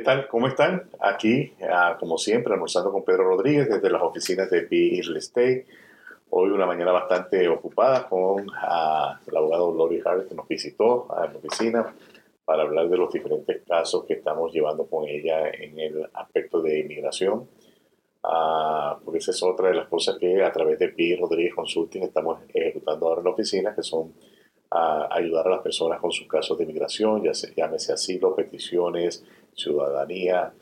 tal? ¿Cómo están? Aquí, ah, como siempre, almorzando con Pedro Rodríguez desde las oficinas de P. Real Estate. Hoy una mañana bastante ocupada con ah, el abogado Lori Harris que nos visitó a la oficina para hablar de los diferentes casos que estamos llevando con ella en el aspecto de inmigración. Ah, porque esa es otra de las cosas que a través de P. Rodríguez Consulting estamos ejecutando ahora en la oficina, que son ayudar a las personas con sus casos de inmigración, ya se, llámese asilo, peticiones, ciudadanía,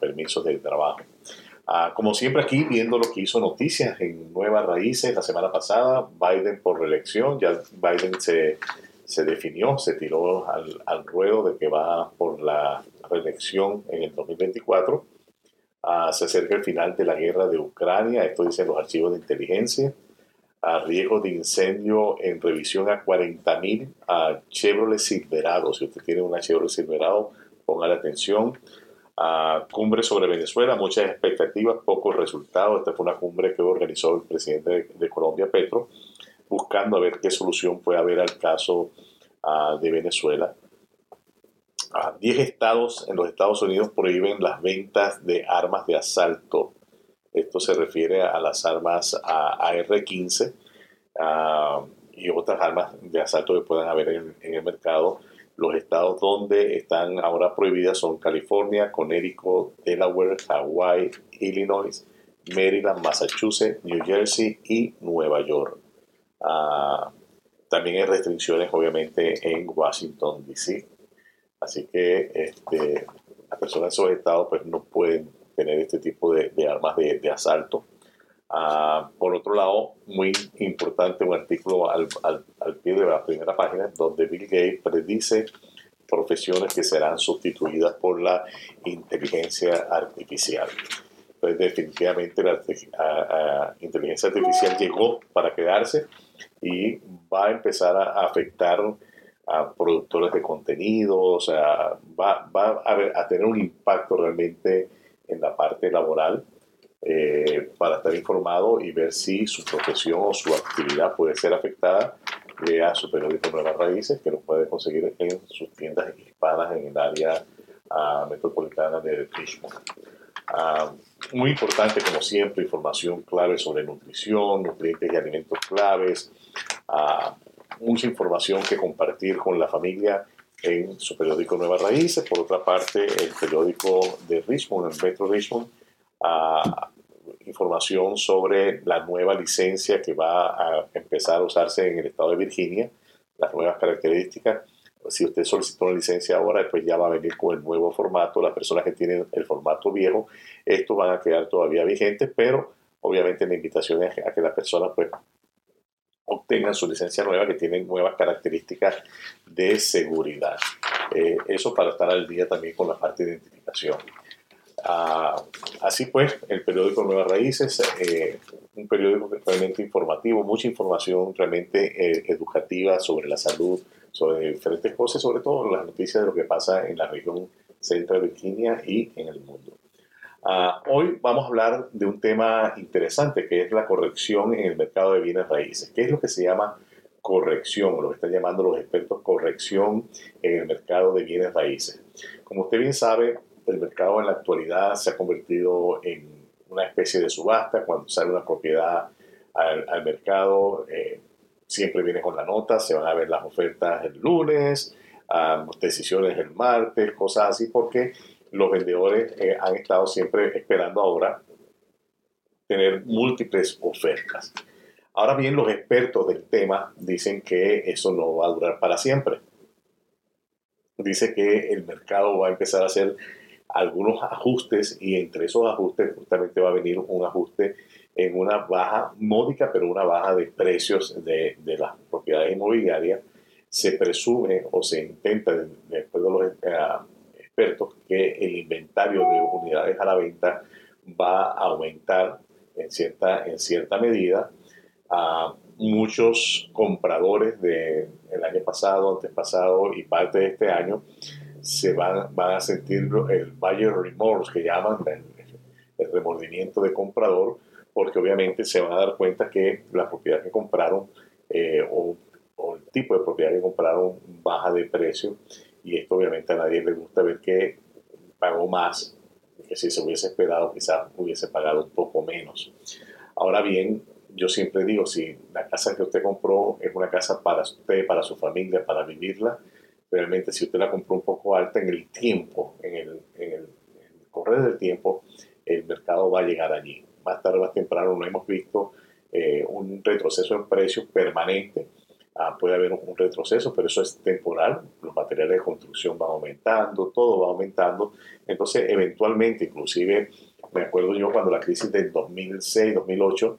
permisos de trabajo. Ah, como siempre aquí viendo lo que hizo noticias en Nuevas Raíces la semana pasada, Biden por reelección, ya Biden se, se definió, se tiró al, al, ruedo de que va por la reelección en el 2024. Ah, se acerca el final de la guerra de Ucrania, esto dicen los archivos de inteligencia. A riesgo de incendio en revisión a 40.000 a Chevrolet Silverado. Si usted tiene una Chevrolet Silverado, ponga la atención. A cumbre sobre Venezuela, muchas expectativas, pocos resultados. Esta fue una cumbre que organizó el presidente de, Colombia, Petro, buscando a ver qué solución puede haber al caso de Venezuela. Uh, diez estados en los Estados Unidos prohíben las ventas de armas de asalto. Esto se refiere a las armas AR-15 uh, y otras armas de asalto que puedan haber en, el mercado los estados donde están ahora prohibidas son California, Connecticut, Delaware, Hawaii, Illinois, Maryland, Massachusetts, New Jersey y Nueva York. Ah, también hay restricciones, obviamente, en Washington, D.C. Así que este, las personas de esos estados pues, no pueden tener este tipo de, armas de asalto. Ah, por otro lado, muy importante un artículo al, al, pie de la primera página donde Bill Gates predice profesiones que serán sustituidas por la inteligencia artificial. Pues definitivamente la inteligencia artificial llegó para quedarse y va a empezar a afectar a productores de contenido, o sea, va, va a, a tener un impacto realmente en la parte laboral eh, para estar informado y ver si su profesión o su actividad puede ser afectada, lea su periódico Nuevas Raíces, que lo puede conseguir en sus tiendas hispanas en el área uh, metropolitana de Richmond. Uh, muy importante, como siempre, información clave sobre nutrición, nutrientes y alimentos claves, uh, mucha información que compartir con la familia en su periódico Nuevas Raíces. Por otra parte, el periódico de Richmond, el Metro Richmond, información sobre la nueva licencia que va a empezar a usarse en el estado de Virginia, las nuevas características. Si usted solicitó una licencia ahora, después ya va a venir con el nuevo formato. Las personas que tienen el formato viejo, estos van a quedar todavía vigentes, pero obviamente la invitación es a que las personas pues obtengan su licencia nueva que tiene nuevas características de seguridad. Eh, eso para estar al día también con la parte de identificación. Ah, así pues, el periódico Nuevas Raíces, eh, un periódico realmente informativo, mucha información realmente eh, educativa sobre la salud, sobre diferentes cosas, sobre todo las noticias de lo que pasa en la región central de Virginia y en el mundo. Ah, hoy vamos a hablar de un tema interesante que es la corrección en el mercado de bienes raíces. ¿Qué es lo que se llama corrección, lo que están llamando los expertos corrección en el mercado de bienes raíces? Como usted bien sabe, el mercado en la actualidad se ha convertido en una especie de subasta. Cuando sale una propiedad al, mercado, eh, siempre viene con la nota, se van a ver las ofertas el lunes, decisiones el martes, cosas así, porque los vendedores eh, han estado siempre esperando ahora tener múltiples ofertas. Ahora bien, los expertos del tema dicen que eso no va a durar para siempre. Dice que el mercado va a empezar a ser algunos ajustes y entre esos ajustes justamente va a venir un ajuste en una baja módica, pero una baja de precios de, de las propiedades inmobiliarias. Se presume o se intenta, de acuerdo a los eh, expertos, que el inventario de unidades a la venta va a aumentar en cierta, en cierta medida. a muchos compradores del año pasado, antes pasado y parte de este año se van, van a sentir el buyer remorse que llaman, el, remordimiento de comprador, porque obviamente se van a dar cuenta que la propiedad que compraron eh, o, el tipo de propiedad que compraron baja de precio y esto obviamente a nadie le gusta ver que pagó más que si se hubiese esperado quizás hubiese pagado un poco menos. Ahora bien, yo siempre digo, si la casa que usted compró es una casa para usted, para su familia, para vivirla, realmente si usted la compró un poco alta en el tiempo, en el, en el, correr del tiempo, el mercado va a llegar allí. Más tarde o más temprano no hemos visto eh, un retroceso en precios permanente. Ah, puede haber un, retroceso, pero eso es temporal. Los materiales de construcción van aumentando, todo va aumentando. Entonces, eventualmente, inclusive, me acuerdo yo cuando la crisis del 2006, 2008,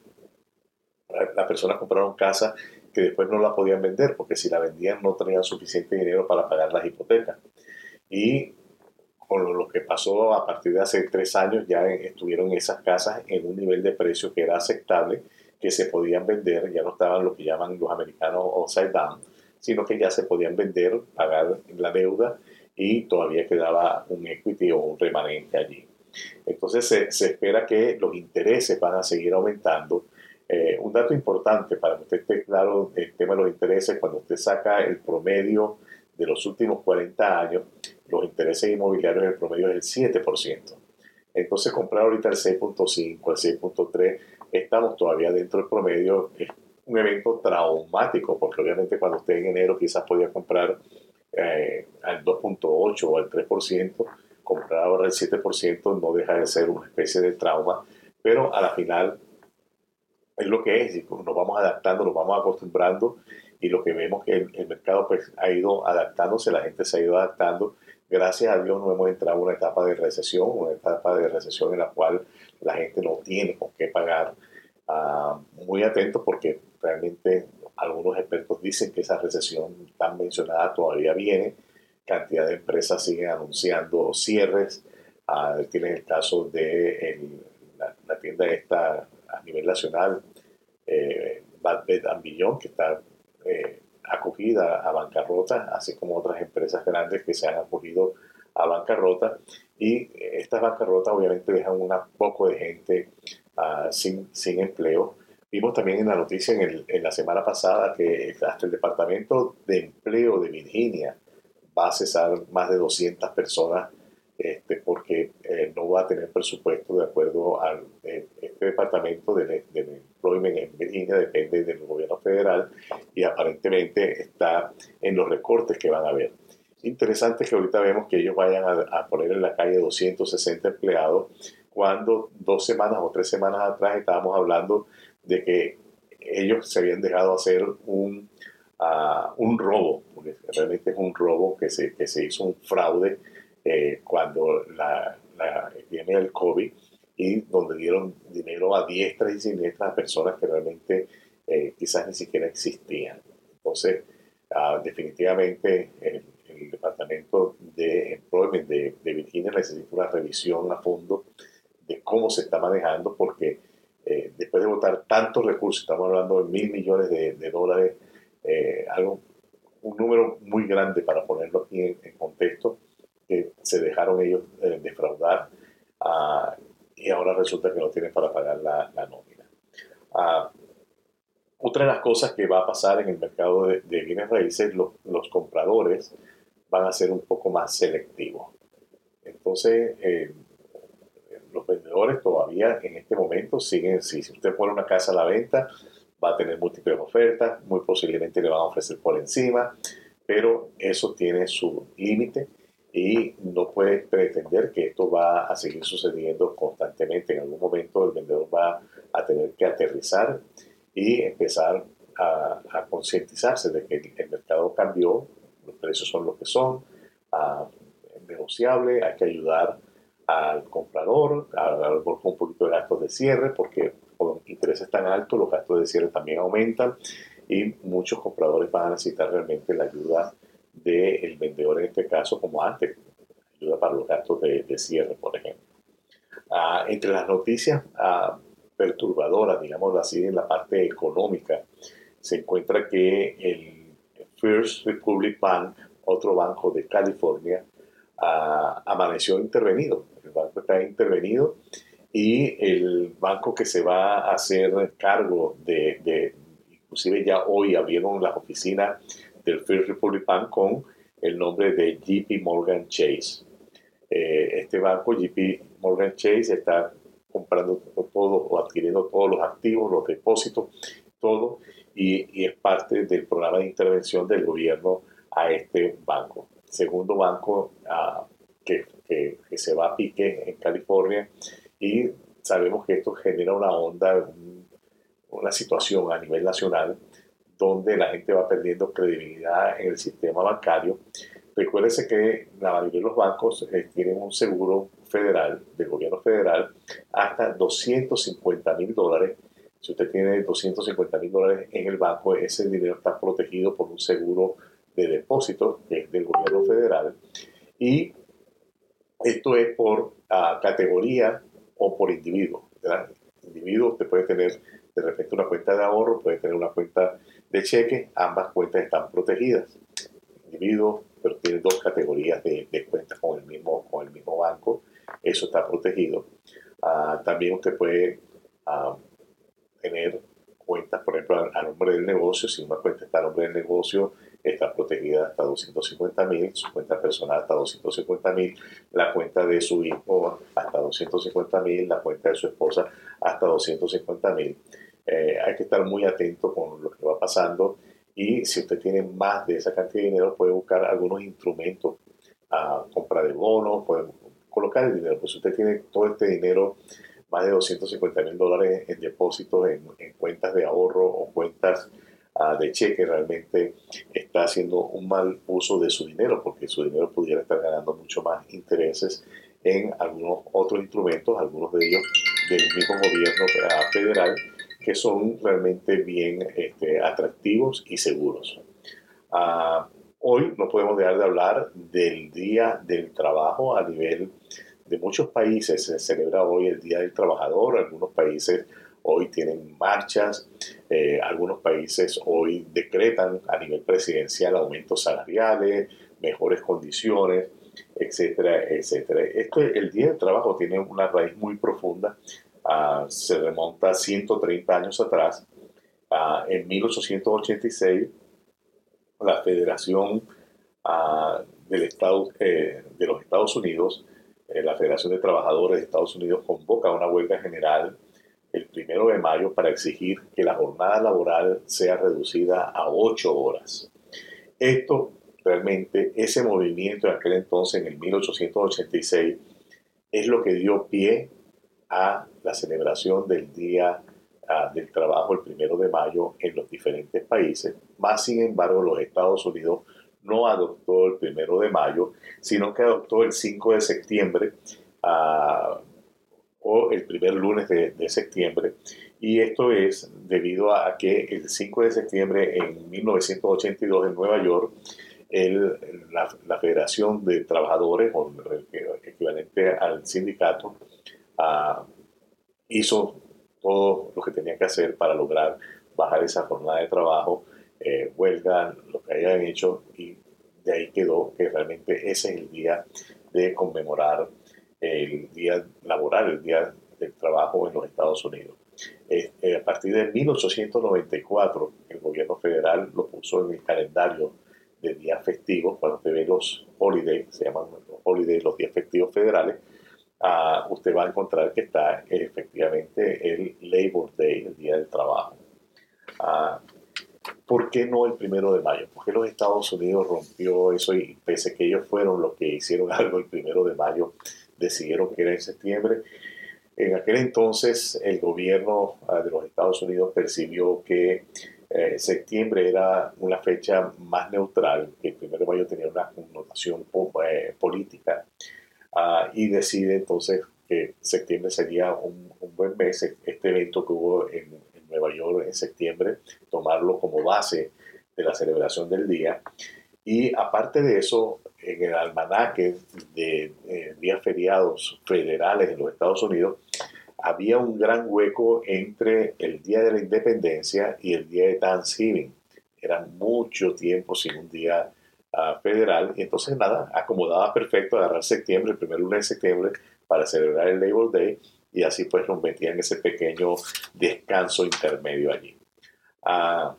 las personas compraron casas que después no la podían vender porque si la vendían no tenían suficiente dinero para pagar las hipotecas. Y con lo que pasó a partir de hace tres años ya estuvieron esas casas en un nivel de precio que era aceptable, que se podían vender, ya no estaban lo que llaman los americanos upside down, sino que ya se podían vender, pagar la deuda y todavía quedaba un equity o un remanente allí. Entonces se, se espera que los intereses van a seguir aumentando eh, un dato importante para que usted esté claro del tema de los intereses, cuando usted saca el promedio de los últimos 40 años, los intereses inmobiliarios en el promedio es el 7%. Entonces comprar ahorita el 6.5, el 6.3, estamos todavía dentro del promedio. Es un evento traumático, porque obviamente cuando usted en enero quizás podía comprar eh, al 2.8 o al 3%, comprar ahora el 7% no deja de ser una especie de trauma, pero a la final es lo que es, nos vamos adaptando, nos vamos acostumbrando y lo que vemos que el, mercado pues ha ido adaptándose, la gente se ha ido adaptando. Gracias a Dios no hemos entrado en una etapa de recesión, una etapa de recesión en la cual la gente no tiene con qué pagar. Ah, muy atento porque realmente algunos expertos dicen que esa recesión tan mencionada todavía viene. Cantidad de empresas siguen anunciando cierres. Uh, tienen el caso de la, tienda esta a nivel nacional, eh, Bad Bed que está eh, acogida a bancarrota, así como otras empresas grandes que se han acogido a bancarrota. Y estas bancarrotas obviamente dejan un poco de gente uh, sin, sin empleo. Vimos también en la noticia en, el, en, la semana pasada que hasta el Departamento de Empleo de Virginia va a cesar más de 200 personas este, porque eh, no va a tener presupuesto de acuerdo al eh, este departamento de, de, employment en Virginia depende del gobierno federal y aparentemente está en los recortes que van a haber. Interesante que ahorita vemos que ellos vayan a, poner en la calle 260 empleados cuando dos semanas o tres semanas atrás estábamos hablando de que ellos se habían dejado hacer un, uh, un robo, realmente es un robo que se, que se hizo un fraude eh, cuando la, la epidemia del COVID y donde dieron dinero a diestras y siniestras a personas que realmente eh, quizás ni siquiera existían. Entonces, uh, definitivamente el, el, Departamento de Employment de, de, Virginia necesita una revisión a fondo de cómo se está manejando porque eh, después de votar tantos recursos, estamos hablando de mil millones de, de dólares, eh, algo, un número muy grande para ponerlo aquí en, en contexto, que se dejaron ellos eh, defraudar uh, y ahora resulta que no tienen para pagar la, la nómina. Uh, otra de las cosas que va a pasar en el mercado de, de bienes raíces, los, los, compradores van a ser un poco más selectivos. Entonces, eh, los vendedores todavía en este momento siguen, si, si usted pone una casa a la venta, va a tener múltiples ofertas, muy posiblemente le van a ofrecer por encima, pero eso tiene su límite y no puede pretender que esto va a seguir sucediendo constantemente. En algún momento el vendedor va a tener que aterrizar y empezar a, a concientizarse de que el mercado cambió, los precios son lo que son, uh, negociable, hay que ayudar al comprador, a, a, con un poquito de gastos de cierre, porque con intereses tan altos los gastos de cierre también aumentan y muchos compradores van a necesitar realmente la ayuda del vendedor en este caso, como antes, ayuda para los gastos de, de cierre, por ejemplo. Ah, entre las noticias ah, perturbadoras, digamos así, en la parte económica, se encuentra que el First Republic Bank, otro banco de California, ah, amaneció intervenido. El banco está intervenido y el banco que se va a hacer cargo de, de inclusive ya hoy abrieron las oficinas del First Republic Bank con el nombre de JP Morgan Chase. eh, este banco, JP Morgan Chase, está comprando todo o adquiriendo todos los activos, los depósitos, todo, y, es parte del programa de intervención del gobierno a este banco. Segundo banco ah, que, que, se va a pique en California y sabemos que esto genera una onda, una situación a nivel nacional donde la gente va perdiendo credibilidad en el sistema bancario. Recuérdese que la mayoría de los bancos eh, tienen un seguro federal, del gobierno federal, hasta 250 mil dólares. Si usted tiene 250 mil dólares en el banco, ese dinero está protegido por un seguro de depósito que es del gobierno federal. Y esto es por ah, categoría o por individuo. Individuo, usted puede tener de repente una cuenta de ahorro, puede tener una cuenta de cheque, ambas cuentas están protegidas. Individuo, pero tiene dos categorías de, cuentas con el, mismo, con el mismo banco, eso está protegido. Ah, también usted puede ah, tener cuentas, por ejemplo, a, nombre del negocio, si una cuenta está a nombre del negocio, está protegida hasta 250 mil, su cuenta personal hasta 250 mil, la cuenta de su hijo hasta 250 mil, la cuenta de su esposa hasta 250 mil. Eh, hay que estar muy atento con lo que va pasando y si usted tiene más de esa cantidad de dinero puede buscar algunos instrumentos a compra de bonos, puede colocar el dinero. Pues si usted tiene todo este dinero, más de 250 mil dólares en depósitos en, cuentas de ahorro o cuentas ah, de cheque, realmente está haciendo un mal uso de su dinero porque su dinero pudiera estar ganando mucho más intereses en algunos otros instrumentos, algunos de ellos del mismo gobierno ah, federal que son realmente bien este, atractivos y seguros. Ah, hoy no podemos dejar de hablar del Día del Trabajo a nivel de muchos países. Se celebra hoy el Día del Trabajador, algunos países hoy tienen marchas, eh, algunos países hoy decretan a nivel presidencial aumentos salariales, mejores condiciones, etcétera, etcétera. Esto, el Día del Trabajo tiene una raíz muy profunda se remonta 130 años atrás. en 1886, la Federación del Estado, eh, de los Estados Unidos, eh, la Federación de Trabajadores de Estados Unidos, convoca una huelga general el primero de mayo para exigir que la jornada laboral sea reducida a ocho horas. Esto realmente, ese movimiento en aquel entonces, en el 1886, es lo que dio pie a la celebración del Día ah, del Trabajo el primero de mayo en los diferentes países. Más sin embargo, los Estados Unidos no adoptó el primero de mayo, sino que adoptó el 5 de septiembre ah, o el primer lunes de, septiembre. Y esto es debido a que el 5 de septiembre en 1982 en Nueva York, el, la, Federación de Trabajadores, o equivalente al sindicato, hizo todo lo que tenía que hacer para lograr bajar esa jornada de trabajo, eh, huelga, lo que hayan hecho, y de ahí quedó que realmente ese es el día de conmemorar el día laboral, el día del trabajo en los Estados Unidos. Eh, a partir de 1894, el gobierno federal lo puso en el calendario de días festivos, cuando usted ve los holidays, se llaman los holidays, los días festivos federales, usted va a encontrar que está efectivamente el Labor Day, el Día del Trabajo. ¿Por qué no el primero de mayo? ¿Por qué los Estados Unidos rompió eso y pese que ellos fueron los que hicieron algo el primero de mayo, decidieron que era en septiembre? En aquel entonces el gobierno ah, de los Estados Unidos percibió que eh, septiembre era una fecha más neutral, que el primero de mayo tenía una connotación eh, política Ah, y decide entonces que septiembre sería un, buen mes, este evento que hubo en, Nueva York en septiembre, tomarlo como base de la celebración del día. Y aparte de eso, en el almanaque de eh, días feriados federales en los Estados Unidos, había un gran hueco entre el Día de la Independencia y el Día de Thanksgiving. Era mucho tiempo sin un día federal. Y entonces, nada, acomodaba perfecto agarrar septiembre, el primer lunes de septiembre, para celebrar el Labor Day. Y así pues nos metían ese pequeño descanso intermedio allí. Ah,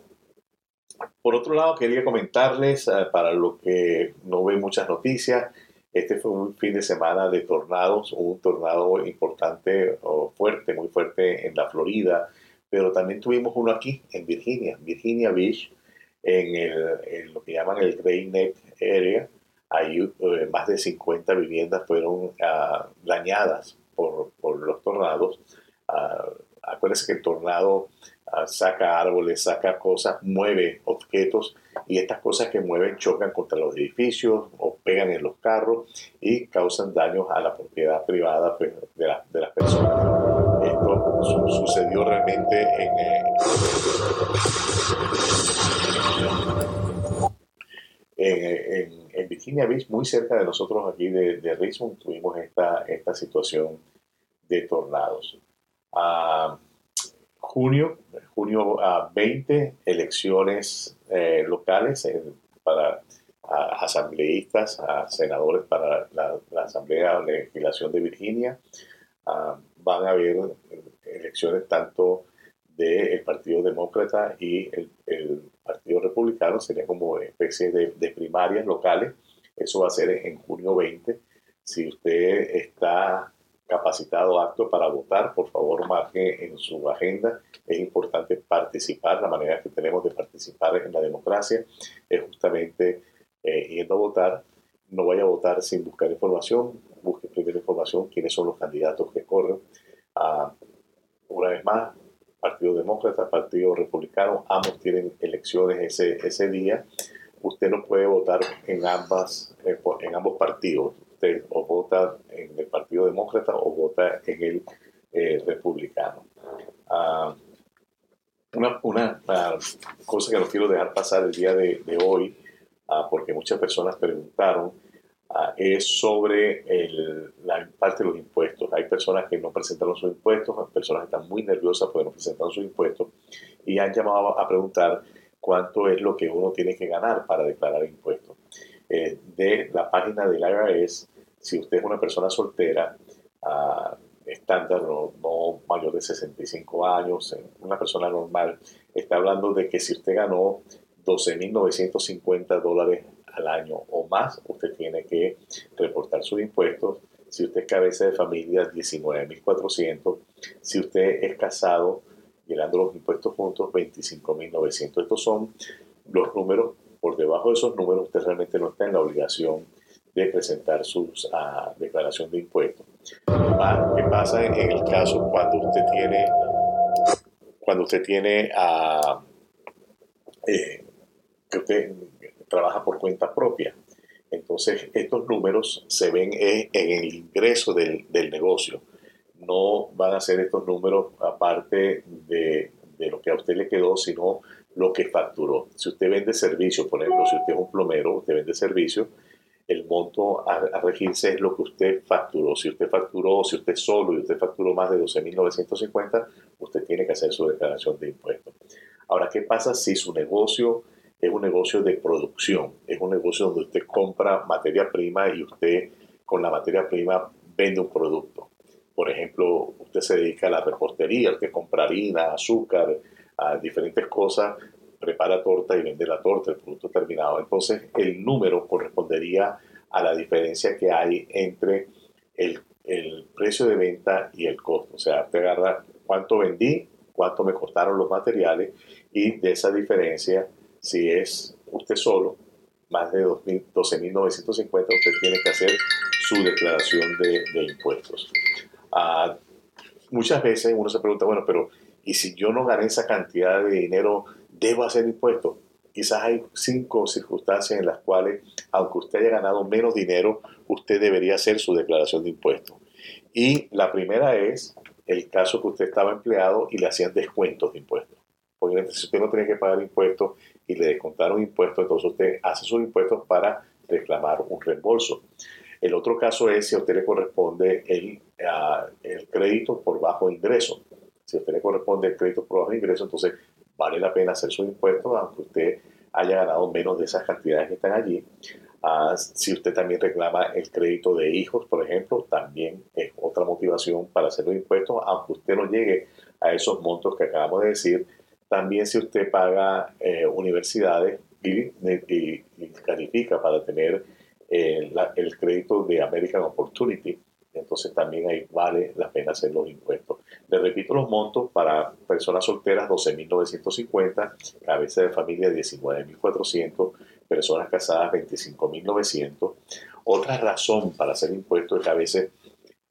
por otro lado, quería comentarles, ah, para lo que no ven muchas noticias, Este fue un fin de semana de tornados, un tornado importante o fuerte, muy fuerte en la Florida, pero también tuvimos uno aquí en Virginia, Virginia Beach, en, el, lo que llaman el Great Neck Area. Ahí eh, más de 50 viviendas fueron ah, dañadas por, por, los tornados. Uh, acuérdense que el tornado ah, saca árboles, saca cosas, mueve objetos y estas cosas que mueven chocan contra los edificios o pegan en los carros y causan daños a la propiedad privada pues, de, de, las personas. Esto sucedió realmente en, eh, en, en, Virginia Beach, muy cerca de nosotros aquí de, de Richmond, tuvimos esta, esta situación de tornados. Uh, junio, junio a 20, elecciones eh, locales para asambleístas, a senadores para la, Asamblea de Legislación de Virginia. Ah, van a haber elecciones tanto del Partido Demócrata y el, Partido Republicano, sería como especie de, de primarias locales. Eso va a ser en junio 20. Si usted está capacitado, apto para votar, por favor marque en su agenda. Es importante participar. La manera que tenemos de participar en la democracia es justamente eh, yendo a votar. No vaya a votar sin buscar información. Busque primero información quiénes son los candidatos que corren. Ah, una vez más, Partido Demócrata, Partido Republicano, ambos tienen elecciones ese, ese día. Usted no puede votar en, ambas, eh, en ambos partidos usted o vota en el Partido Demócrata o vota en el eh, Republicano. Ah, una, una, cosa que no quiero dejar pasar el día de, hoy, ah, porque muchas personas preguntaron, ah, es sobre la parte de los impuestos. Hay personas que no presentaron sus impuestos, personas que están muy nerviosas porque no presentaron sus impuestos y han llamado a preguntar cuánto es lo que uno tiene que ganar para declarar impuestos. Eh, de la página del IRS, si usted es una persona soltera, uh, estándar, no, mayor de 65 años, eh, una persona normal, está hablando de que si usted ganó 12.950 dólares al año o más, usted tiene que reportar sus impuestos. Si usted es cabeza de familia, 19.400. Si usted es casado, llegando los impuestos juntos, 25.900. Estos son los números por debajo de esos números usted realmente no está en la obligación de presentar su uh, declaración de impuestos. ¿Qué pasa en, el caso cuando usted tiene, cuando usted tiene uh, eh, que usted trabaja por cuenta propia? Entonces, estos números se ven en, el ingreso del, del, negocio. No van a ser estos números aparte de, de lo que a usted le quedó, sino lo que facturó. Si usted vende servicios, por ejemplo, si usted es un plomero, usted vende servicios, el monto a, regirse es lo que usted facturó. Si usted facturó, si usted solo y usted facturó más de 12.950, usted tiene que hacer su declaración de impuestos. Ahora, ¿qué pasa si su negocio es un negocio de producción? Es un negocio donde usted compra materia prima y usted con la materia prima vende un producto. Por ejemplo, usted se dedica a la repostería, usted compra harina, azúcar, a diferentes cosas, prepara torta y vende la torta, el producto terminado. Entonces el número correspondería a la diferencia que hay entre el, el precio de venta y el costo. O sea, te agarra cuánto vendí, cuánto me costaron los materiales y de esa diferencia, si es usted solo, más de 12.950, usted tiene que hacer su declaración de, impuestos. Ah, muchas veces uno se pregunta, bueno, pero y si yo no gané esa cantidad de dinero, debo hacer impuestos. Quizás hay cinco circunstancias en las cuales, aunque usted haya ganado menos dinero, usted debería hacer su declaración de impuestos. Y la primera es el caso que usted estaba empleado y le hacían descuentos de impuestos. Si usted no tenía que pagar impuestos y le descontaron impuestos, entonces usted hace sus impuestos para reclamar un reembolso. El otro caso es si a usted le corresponde el, ah, el crédito por bajo ingreso. Si a usted le corresponde el crédito por bajo ingreso, entonces vale la pena hacer sus impuestos, aunque usted haya ganado menos de esas cantidades que están allí. Ah, si usted también reclama el crédito de hijos, por ejemplo, también es otra motivación para hacer los impuestos, aunque usted no llegue a esos montos que acabamos de decir. También si usted paga eh, universidades y, califica para tener eh, el crédito de American Opportunity, entonces también ahí vale la pena hacer los impuestos. Les repito los montos para personas solteras 12.950, cabeza de familia 19.400, personas casadas 25.900. Otra razón para hacer impuestos es que a veces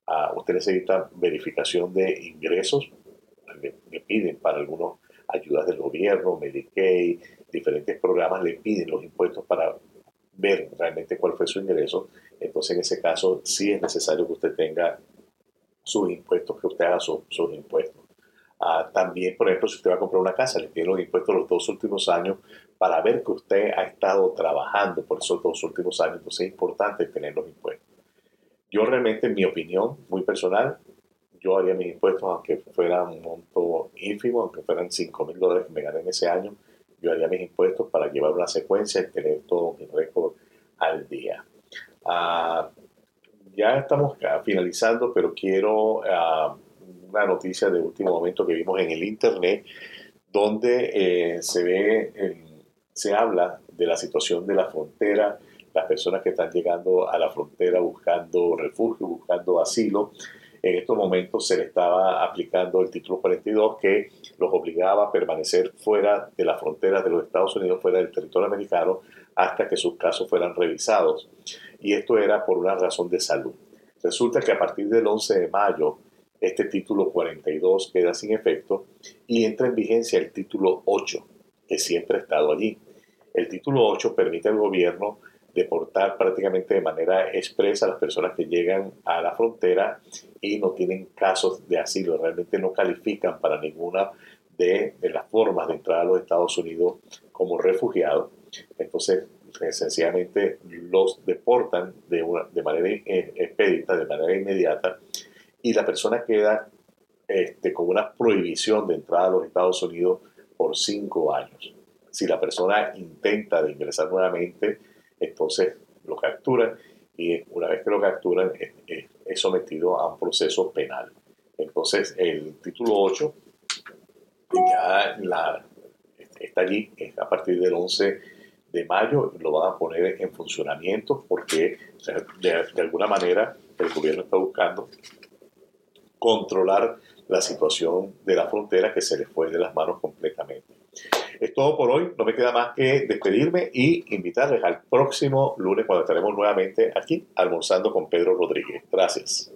uh, usted necesita verificación de ingresos, le, piden para algunos ayudas del gobierno, Medicaid, diferentes programas le piden los impuestos para ver realmente cuál fue su ingreso. Entonces, en ese caso, sí es necesario que usted tenga sus impuestos, que usted haga sus impuestos. Ah, también, por ejemplo, si usted va a comprar una casa, le piden los impuestos los dos últimos años para ver que usted ha estado trabajando por esos dos últimos años. Entonces, es importante tener los impuestos. Yo realmente, en mi opinión muy personal, yo haría mis impuestos aunque fuera un monto ínfimo, aunque fueran 5 mil dólares que me gané ese año, yo haría mis impuestos para llevar una secuencia y tener todo mi récord al día. Ah, ya estamos finalizando, pero quiero uh, una noticia de último momento que vimos en el internet, donde eh, se ve, se habla de la situación de la frontera, las personas que están llegando a la frontera buscando refugio, buscando asilo. En estos momentos se le estaba aplicando el título 42 que los obligaba a permanecer fuera de la frontera de los Estados Unidos, fuera del territorio americano, hasta que sus casos fueran revisados. Y esto era por una razón de salud. Resulta que a partir del 11 de mayo, este título 42 queda sin efecto y entra en vigencia el título 8, que siempre ha estado allí. El título 8 permite al gobierno deportar prácticamente de manera expresa a las personas que llegan a la frontera y no tienen casos de asilo, realmente no califican para ninguna de, de las formas de entrar a los Estados Unidos como refugiados. Entonces, sencillamente los deportan de, una, de manera eh, expedita, de manera inmediata, y la persona queda este, con una prohibición de entrada a los Estados Unidos por cinco años. Si la persona intenta de ingresar nuevamente, entonces lo capturan y una vez que lo capturan es, sometido a un proceso penal. Entonces el título 8 ya está allí a partir del 11 de mayo, lo van a poner en funcionamiento porque de alguna manera el gobierno está buscando controlar la situación de la frontera que se le fue de las manos completamente. Es todo por hoy, no me queda más que despedirme y invitarles al próximo lunes cuando estaremos nuevamente aquí almorzando con Pedro Rodríguez. Gracias.